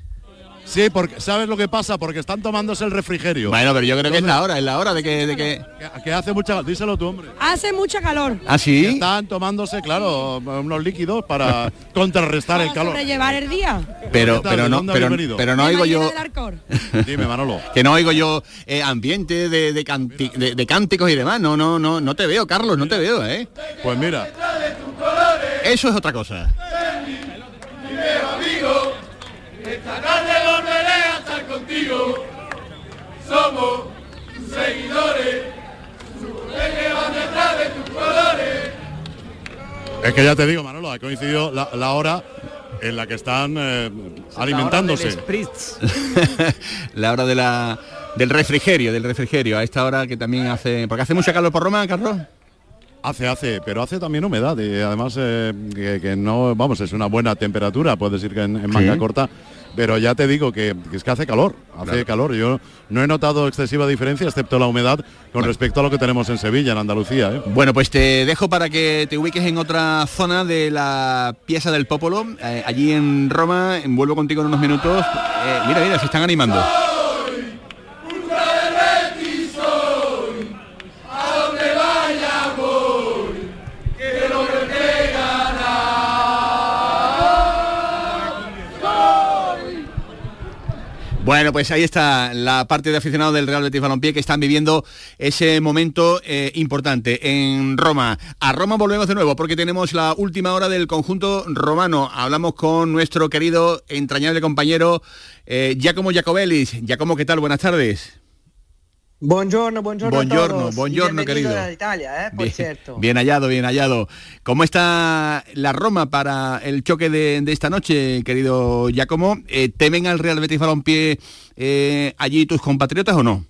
Sí, porque ¿sabes lo que pasa? Porque están tomándose el refrigerio. Bueno, pero yo creo que es la hora, es la hora de que... De que... Que, que hace mucha... Díselo tú, hombre. Hace mucha calor. ¿Ah, sí? Están tomándose, claro, unos líquidos para contrarrestar el calor. llevar el día. Pero, pero ¿De no, pero, pero no oigo yo... Dime, Manolo. Que no oigo yo eh, ambiente de, de, canti- de- de cánticos y demás. No, no, no, no te veo, Carlos, no te veo, ¿eh? Pues mira. Eso es otra cosa. Esta tarde volveré a estar contigo. Somos tus seguidores, tus que van detrás de tus colores. Es que ya te digo, Manolo, ha coincidido la, la hora en la que están eh, alimentándose. la hora de la, del refrigerio, del refrigerio. A esta hora que también hace... Porque hace mucha calor por Roma, Carlos. Hace, hace, pero hace también humedad y además eh, que, que no, vamos, es una buena temperatura, puedes decir que en, en manga Sí. corta, pero ya te digo que, que es que hace calor, hace Claro. calor. Yo no he notado excesiva diferencia, excepto la humedad, con respecto a lo que tenemos en Sevilla, en Andalucía. ¿eh? Bueno, pues te dejo para que te ubiques en otra zona de la pieza del Popolo, eh, allí en Roma. Vuelvo contigo en unos minutos. Eh, mira, mira, se están animando. Bueno, pues ahí está la parte de aficionados del Real Betis Balompié que están viviendo ese momento eh, importante en Roma. A Roma volvemos de nuevo porque tenemos la última hora del conjunto romano. Hablamos con nuestro querido, entrañable compañero eh, Giacomo Giacobellis. Giacomo, ¿qué tal? Buenas tardes. Buongiorno, buongiorno, a Buongiorno, todos. buongiorno, Y querido. a Italia, eh, por Bien, cierto. bien hallado, bien hallado. ¿Cómo está la Roma para el choque de, de esta noche, querido Giacomo? Eh, ¿Temen al Real Betis Balompié eh, allí tus compatriotas o no?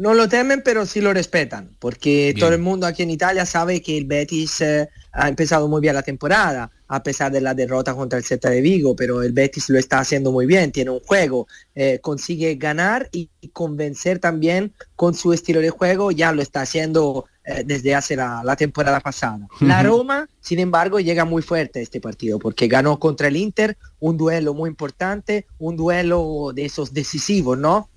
No lo temen, pero sí lo respetan, porque Bien. todo el mundo aquí en Italia sabe que el Betis eh, ha empezado muy bien la temporada, a pesar de la derrota contra el Celta de Vigo, pero el Betis lo está haciendo muy bien, tiene un juego, eh, consigue ganar y, y convencer también con su estilo de juego, ya lo está haciendo eh, desde hace la, la temporada pasada. La. Roma, sin embargo, llega muy fuerte a este partido, porque ganó contra el Inter, un duelo muy importante, un duelo de esos decisivos, ¿no?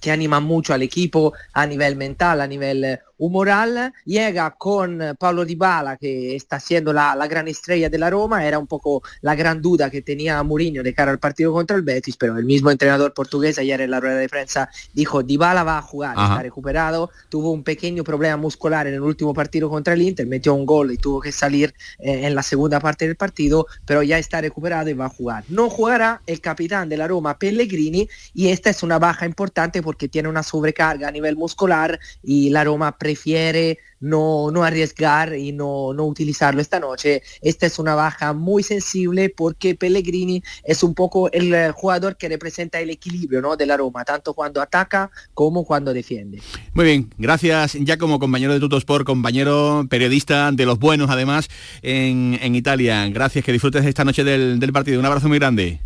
Que anima mucho al equipo a nivel mental, a nivel eh, un moral, llega con Pablo Dybala, que está siendo la, la, gran estrella de la Roma, era un poco la gran duda que tenía Mourinho de cara al partido contra el Betis, pero el mismo entrenador portugués ayer en la rueda de prensa dijo, Dybala va a jugar, Ajá. está recuperado, tuvo un pequeño problema muscular en el último partido contra el Inter, metió un gol y tuvo que salir eh, en la segunda parte del partido, pero ya está recuperado y va a jugar. No jugará el capitán de la Roma, Pellegrini, y esta es una baja importante porque tiene una sobrecarga a nivel muscular y la Roma prefiere no, no arriesgar y no, no utilizarlo esta noche. Esta es una baja muy sensible porque Pellegrini es un poco el eh, jugador que representa el equilibrio ¿no? de la Roma, tanto cuando ataca como cuando defiende. Muy bien, gracias ya como compañero de Tutosport, compañero periodista de los buenos además en, en Italia. Gracias, que disfrutes esta noche del, del partido. Un abrazo muy grande.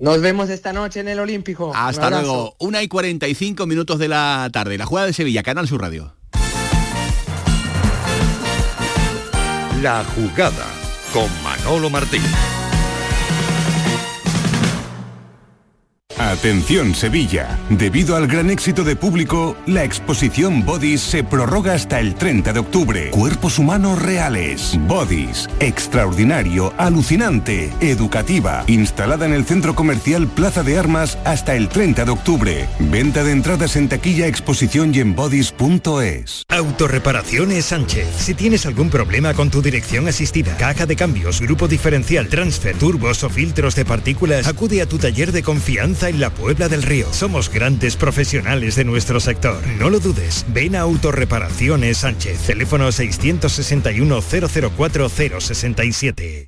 Nos vemos esta noche en el Olímpico. Hasta luego. Una y 45 minutos de la tarde. La jugada de Sevilla, Canal Sur Radio. La jugada con Manolo Martín. Atención Sevilla. Debido al gran éxito de público, la exposición Bodies se prorroga hasta el 30 de octubre. Cuerpos humanos reales. Bodies. Extraordinario, alucinante, educativa. Instalada en el centro comercial Plaza de Armas hasta el 30 de octubre. Venta de entradas en taquilla, exposición y en bodies.es. Autorreparaciones Sánchez. Si tienes algún problema con tu dirección asistida, caja de cambios, grupo diferencial, transfer, turbos o filtros de partículas, acude a tu taller de confianza en la Puebla del Río. Somos grandes profesionales de nuestro sector. No lo dudes. Ven a Autorreparaciones Sánchez. Teléfono 661 004 067.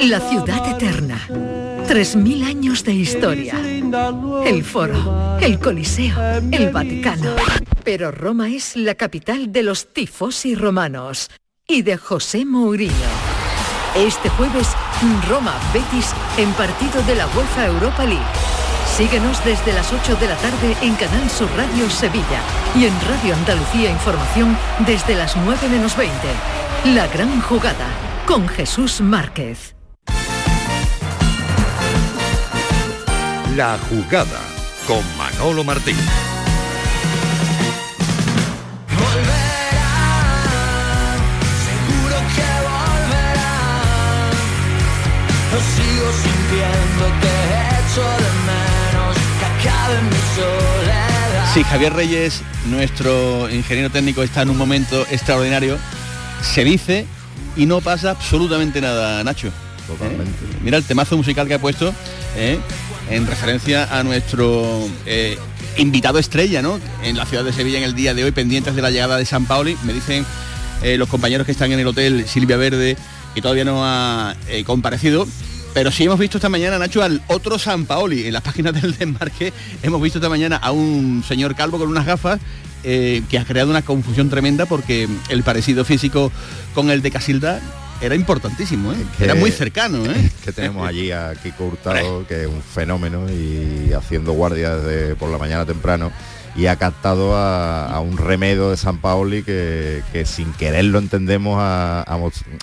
La ciudad eterna. 3.000 años de historia. El foro, el Coliseo, el Vaticano. Pero Roma es la capital de los tifosi romanos y de José Mourinho. Este jueves, Roma Betis en partido de la UEFA Europa League. Síguenos desde las 8 de la tarde en Canal Sur Radio Sevilla y en Radio Andalucía Información desde las 9 menos 20. La gran jugada con Jesús Márquez. La jugada con Manolo Martín. Seguro que volverá. Lo sigo sintiendo que echo de menos que acabe mi soledad. Si Javier Reyes, nuestro ingeniero técnico, está en un momento extraordinario, se dice y no pasa absolutamente nada, Nacho. Totalmente. ¿Eh? Mira el temazo musical que ha puesto ¿eh? En referencia a nuestro eh, invitado estrella, ¿no? En la ciudad de Sevilla en el día de hoy, pendientes de la llegada de San Paoli. Me dicen eh, los compañeros que están en el hotel Silvia Verde, que todavía no ha eh, comparecido. Pero sí hemos visto esta mañana, Nacho, al otro San Paoli. En las páginas del desmarque hemos visto esta mañana a un señor calvo con unas gafas que ha creado una confusión tremenda porque el parecido físico con el de Casilda era importantísimo, ¿eh? Que- era muy cercano. ¿eh? que tenemos allí a Kiko Hurtado, que es un fenómeno y haciendo guardia desde por la mañana temprano y ha captado a, a un remedo de San Paoli que, que sin querer lo entendemos a, a,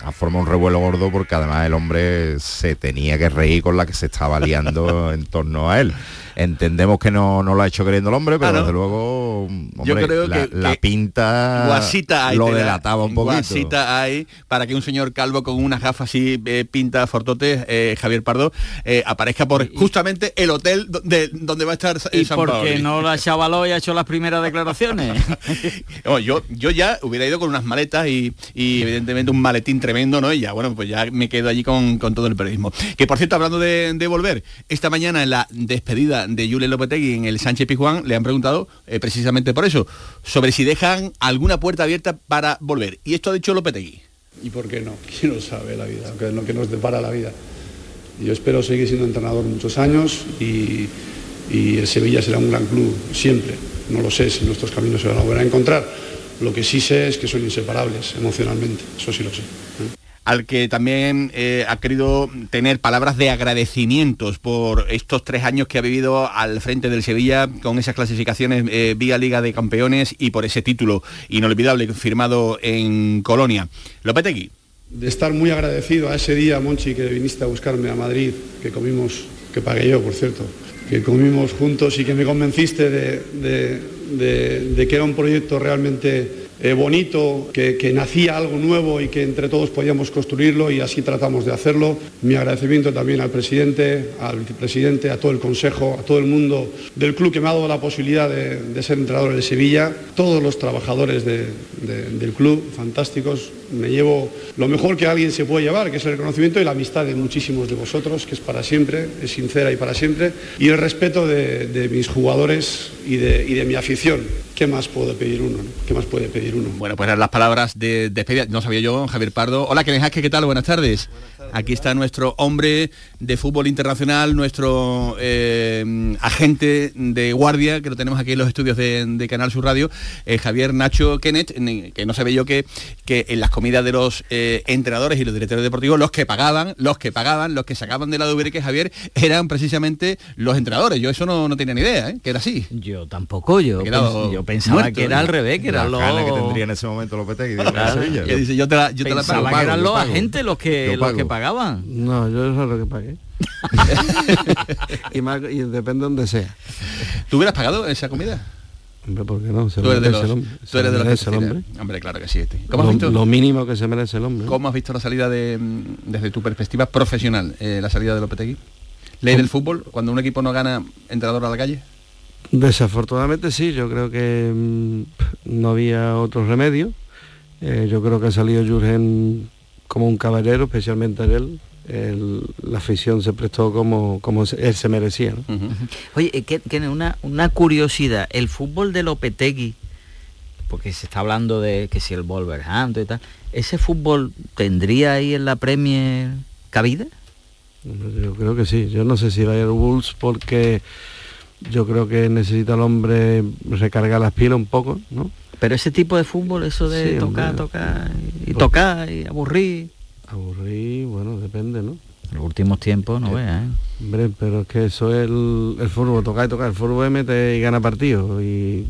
a forma un revuelo gordo porque además el hombre se tenía que reír con la que se estaba liando en torno a él. Entendemos que no, no lo ha hecho queriendo el hombre, pero Ah, ¿no? desde luego hombre, Yo creo la, que- la pinta guasita hay, lo delataba un poquito. guasita hay para que un señor calvo con unas gafas así eh, pinta fortote eh, Javier Pardo eh, aparezca por justamente el hotel donde, donde va a estar eh, ¿Y San por Paoli. qué no la chavaló y ha hecho las primeras declaraciones? No, yo, yo ya hubiera ido con unas maletas y, y evidentemente un maletín tremendo, ¿no? Y ya, bueno, pues ya me quedo allí con, con todo el periodismo. Que por cierto, hablando de, de volver, esta mañana en la despedida de Julen Lopetegui en el Sánchez Pizjuán le han preguntado eh, precisamente por eso, sobre si dejan alguna puerta abierta para volver. Y esto ha dicho Lopetegui. ¿Y por qué no? ¿Quién lo sabe la vida? Lo que nos depara la vida. Yo espero seguir siendo entrenador muchos años y, el Sevilla será un gran club siempre. No lo sé si nuestros caminos se van a volver a encontrar. Lo que sí sé es que son inseparables emocionalmente, eso sí lo sé. Al que también eh, ha querido tener palabras de agradecimientos por estos tres años que ha vivido al frente del Sevilla con esas clasificaciones eh, vía Liga de Campeones y por ese título inolvidable firmado en Colonia. Lopetegui. de estar muy agradecido a ese día, Monchi, que viniste a buscarme a Madrid, que comimos, que pagué yo, por cierto, que comimos juntos y que me convenciste de, que era un proyecto realmente eh, bonito, que, nacía algo nuevo y que entre todos podíamos construirlo y así tratamos de hacerlo. Mi agradecimiento también al presidente, al vicepresidente, a todo el consejo, a todo el mundo del club que me ha dado la posibilidad de, ser entrenador de Sevilla, todos los trabajadores de- de- del club, fantásticos. Me llevo lo mejor que alguien se puede llevar, que es el reconocimiento y la amistad de muchísimos de vosotros, que es para siempre, es sincera y para siempre, y el respeto de, de mis jugadores y de, y de mi afición. ¿Qué más puede pedir uno? no? ¿Qué más puede pedir uno? Bueno, pues las palabras de despedida. No sabía yo, Javier Pardo. Hola, Kenneth Jaque, ¿qué tal? Buenas tardes. Aquí está nuestro hombre de fútbol internacional, nuestro eh, agente de guardia, que lo tenemos aquí en los estudios de, Canal Sur Radio, eh, Javier Nacho Kenneth, que no sabía yo que, que en las comidas de los eh, entrenadores y los directores deportivos, los que pagaban, los que pagaban, los que sacaban de la que Javier, eran precisamente los entrenadores. Yo eso no, no tenía ni idea, ¿eh? que era así. Yo tampoco, yo, pens- yo pensaba muerto, que era al revés, que eran los... que tendría en ese momento Lopetegui de Claro. Que dice, yo te la, yo te la Pensaba pago. que eran los agentes los que, los que pagaban. No, yo eso es lo que pagué. y, más- y depende donde sea. ¿Tú hubieras pagado esa comida? Hombre, ¿por qué no? Se Tú lo eres de merece los, el hombre. tú Se eres lo de los que merece el cocinan. hombre. Hombre, claro que sí. este. ¿Cómo has Lo, visto? lo mínimo que se merece el hombre. ¿Cómo has visto la salida de, desde tu perspectiva profesional, eh, la salida de Lopetegui? ¿Ley del fútbol? Cuando un equipo no gana, entrenador a la calle. Desafortunadamente sí, yo creo que mm, no había otro remedio. Eh, yo creo que ha salido Jurgen como un caballero, especialmente él. El- la afición se prestó como, como se- él se merecía. ¿no? Oye, eh, que, que una, una curiosidad, el fútbol de Lopetegui, porque se está hablando de que si el Wolverhampton y tal, ¿ese fútbol tendría ahí en la Premier cabida? Yo creo que sí. Yo no sé si va a ir Wolves porque yo creo que necesita el hombre recargar las pilas un poco, ¿no? Pero ese tipo de fútbol, eso de Sí, tocar, hombre. tocar y Pues- tocar y aburrir. Aburrir, bueno, depende, ¿no? En los últimos tiempos, no Eh, veas, ¿eh? Hombre, pero es que eso es el, el fútbol, tocar y tocar. El fútbol es mete y gana partidos y...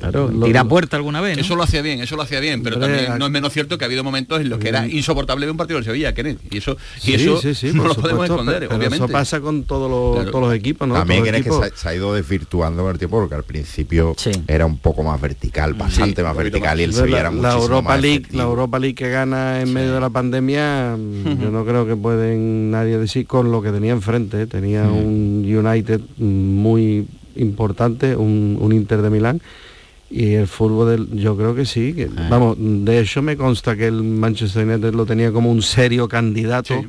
Claro, lo- tira puerta alguna vez, ¿no? Eso lo hacía bien, eso lo hacía bien, pero Hombre, también no es menos cierto que ha habido momentos en los que era insoportable ver un partido del Sevilla, Kenneth. Y eso, y Sí, eso sí, sí, no lo podemos esconder, pero- pero obviamente. Eso pasa con todos los, Claro. todos los equipos, ¿no? También crees que se, ha- se ha ido desvirtuando con el tiempo porque al principio era un poco más vertical, bastante más vertical y el Sevilla era la, la muchísimo Europa más League, efectivo. la Europa League que gana en medio de la pandemia, mm, yo no creo que pueden nadie decir con lo que tenía enfrente. ¿eh? Tenía un United muy importante, un, un Inter de Milán. Y el fútbol del, yo creo que sí, que, vamos, de hecho me consta que el Manchester United lo tenía como un serio candidato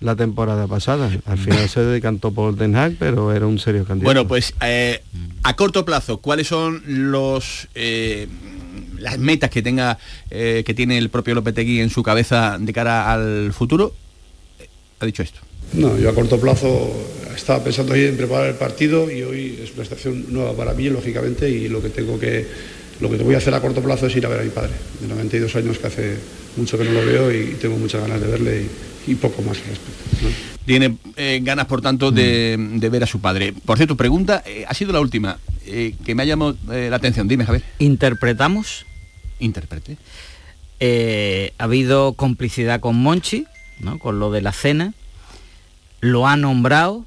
la temporada pasada. Al final se decantó por Ten Hag, pero era un serio candidato. Bueno, pues eh, a corto plazo, ¿cuáles son los eh, las metas que tenga eh, que tiene el propio Lopetegui en su cabeza de cara al futuro? Ha dicho esto. No, yo a corto plazo estaba pensando hoy en preparar el partido y hoy es una estación nueva para mí, lógicamente, y lo que tengo que lo que voy a hacer a corto plazo es ir a ver a mi padre, de 92 años que hace mucho que no lo veo y tengo muchas ganas de verle y, y poco más al respecto. ¿no? Tiene eh, ganas, por tanto, de, de ver a su padre. Por cierto, pregunta, eh, ha sido la última, eh, que me ha llamado eh, la atención. Dime, Javier. Interpretamos. Interprete. Eh, ha habido complicidad con Monchi, ¿no? con lo de la cena. Lo ha nombrado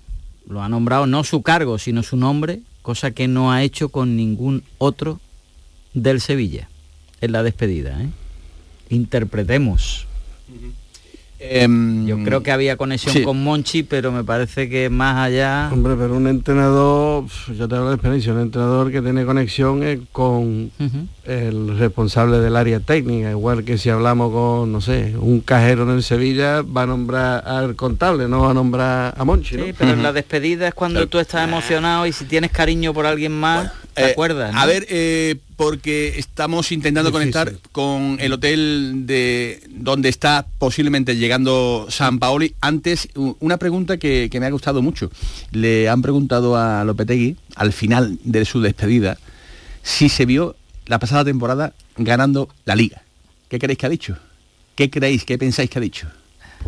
lo ha nombrado no su cargo, sino su nombre, cosa que no ha hecho con ningún otro del Sevilla en la despedida. ¿eh? Interpretemos. Em, Yo creo que había conexión sí. con Monchi, pero me parece que más allá... Hombre, pero un entrenador, yo te hablo de experiencia, un entrenador que tiene conexión es con el responsable del área técnica, igual que si hablamos con, no sé, un cajero en el Sevilla, va a nombrar al contable, no va a nombrar a Monchi, ¿no? Sí, pero en la despedida es cuando tú estás emocionado y si tienes cariño por alguien más, ¿te Eh, acuerdas? no? A ver, eh, porque estamos intentando Difícil. conectar con el hotel de donde está posiblemente llegando San Paoli. Antes, una pregunta que, que me ha gustado mucho. Le han preguntado a Lopetegui, al final de su despedida, si se vio la pasada temporada ganando la liga. ¿Qué creéis que ha dicho? ¿Qué creéis? ¿Qué pensáis que ha dicho?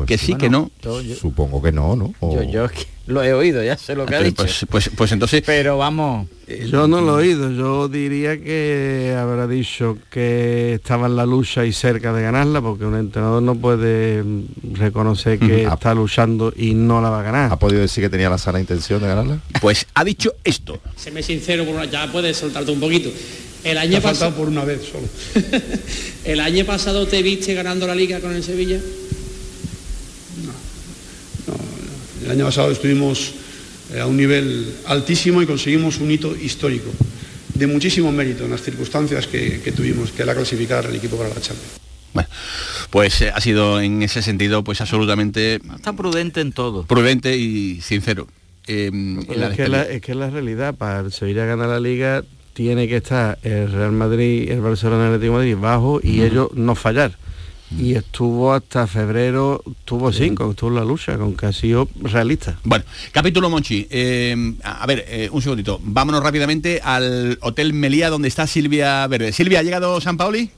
Que sí, que no. Supongo que no, ¿no? O- Yo, yo es que lo he oído, ya sé lo que ha dicho. Pues, pues, pues entonces... Pero vamos... Yo no lo he oído, yo diría que habrá dicho que estaba en la lucha y cerca de ganarla, porque un entrenador no puede mm, reconocer que Ujú. está luchando y no la va a ganar. ¿Ha podido decir que tenía la sana intención de ganarla? Pues ha dicho esto. Séme sincero, por una- ya puedes soltarte un poquito. El año, pasado, por una vez solo. el año pasado te viste ganando la liga con el Sevilla. El año pasado estuvimos eh, a un nivel altísimo y conseguimos un hito histórico, de muchísimo mérito en las circunstancias que, que tuvimos, que era clasificar al equipo para la Champions. Pues eh, ha sido en ese sentido pues absolutamente Está prudente en todo. prudente y sincero. eh, en es, que la, es que la realidad, para el Sevilla ganar la liga, tiene que estar el Real Madrid, el Barcelona el Atlético de Madrid bajo y Ujú. ellos no fallar. Y estuvo hasta febrero, tuvo cinco, estuvo en la lucha, con que ha sido realista. Bueno, capítulo Monchi. eh, a a ver, eh, un segundito. Vámonos rápidamente al Hotel Melía donde está Silvia Verde. Silvia, ¿ha llegado San Paoli?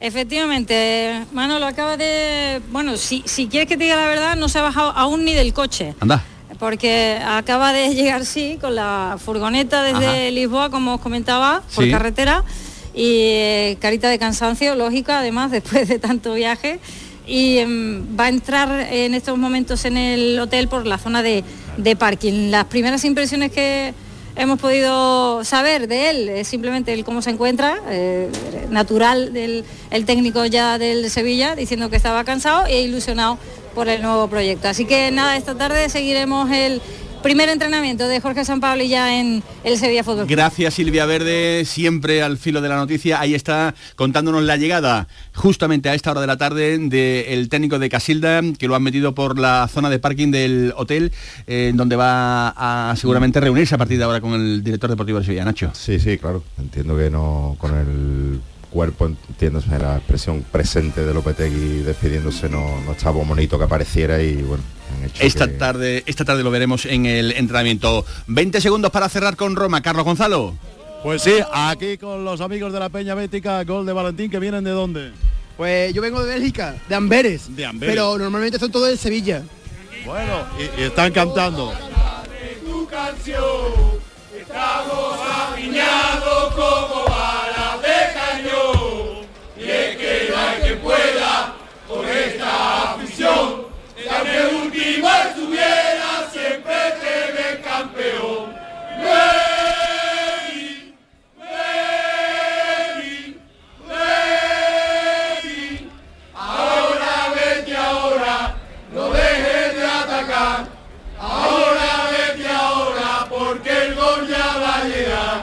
Efectivamente, Manolo acaba de... Bueno, si, si quieres que te diga la verdad, no se ha bajado aún ni del coche. Anda. Porque acaba de llegar, sí, con la furgoneta desde Ajá. Lisboa, como os comentaba, por Sí. carretera. Y eh, carita de cansancio, lógica, además, después de tanto viaje. Y em, va a entrar en estos momentos en el hotel por la zona de, de parking. Las primeras impresiones que hemos podido saber de él es simplemente el cómo se encuentra, eh, natural del el técnico ya del Sevilla, diciendo que estaba cansado e ilusionado por el nuevo proyecto. Así que nada, esta tarde seguiremos el primer entrenamiento de Jorge Sampaoli ya en el Sevilla Fútbol. Gracias Silvia Verde, siempre al filo de la noticia. Ahí está contándonos la llegada justamente a esta hora de la tarde del técnico de Casilda, que lo han metido por la zona de parking del hotel, eh, donde va a seguramente reunirse a partir de ahora con el director deportivo de Sevilla, Nacho. Sí, sí, claro. Entiendo que no con el cuerpo, entiendo la expresión presente de Lopetegui despidiéndose, no, no estaba bonito que apareciera y bueno, han hecho Esta que- tarde, esta tarde lo veremos en el entrenamiento. 20 segundos para cerrar con Roma. Carlos Gonzalo. Pues sí, aquí con los amigos de la Peña Bética, gol de Valentín, que vienen de dónde? Pues yo vengo de Bélgica, de Amberes. De Amberes. Pero normalmente son todos de Sevilla. Bueno, y, y están cantando. tu canción. Estamos apiñados como no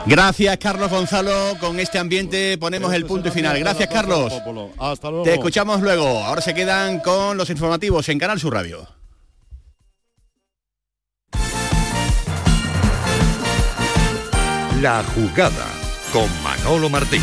Gracias Carlos Gonzalo. Con este ambiente ponemos el punto y final. Gracias Carlos. Hasta luego. Te escuchamos luego. Ahora se quedan con los informativos en Canal Sur Radio. La jugada con Manolo Martín.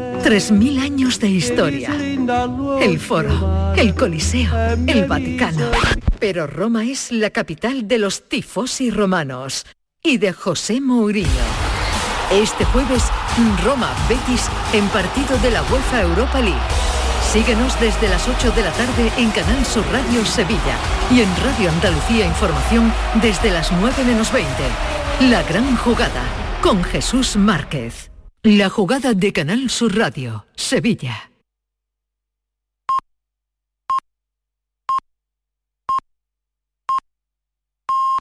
3.000 años de historia. El foro, el Coliseo, el Vaticano. Pero Roma es la capital de los tifosi romanos y de José Mourinho. Este jueves, Roma Betis en partido de la UEFA Europa League. Síguenos desde las 8 de la tarde en Canal Sur Radio Sevilla y en Radio Andalucía Información desde las 9 menos 20. La gran jugada con Jesús Márquez. La jugada de Canal Sur Radio, Sevilla.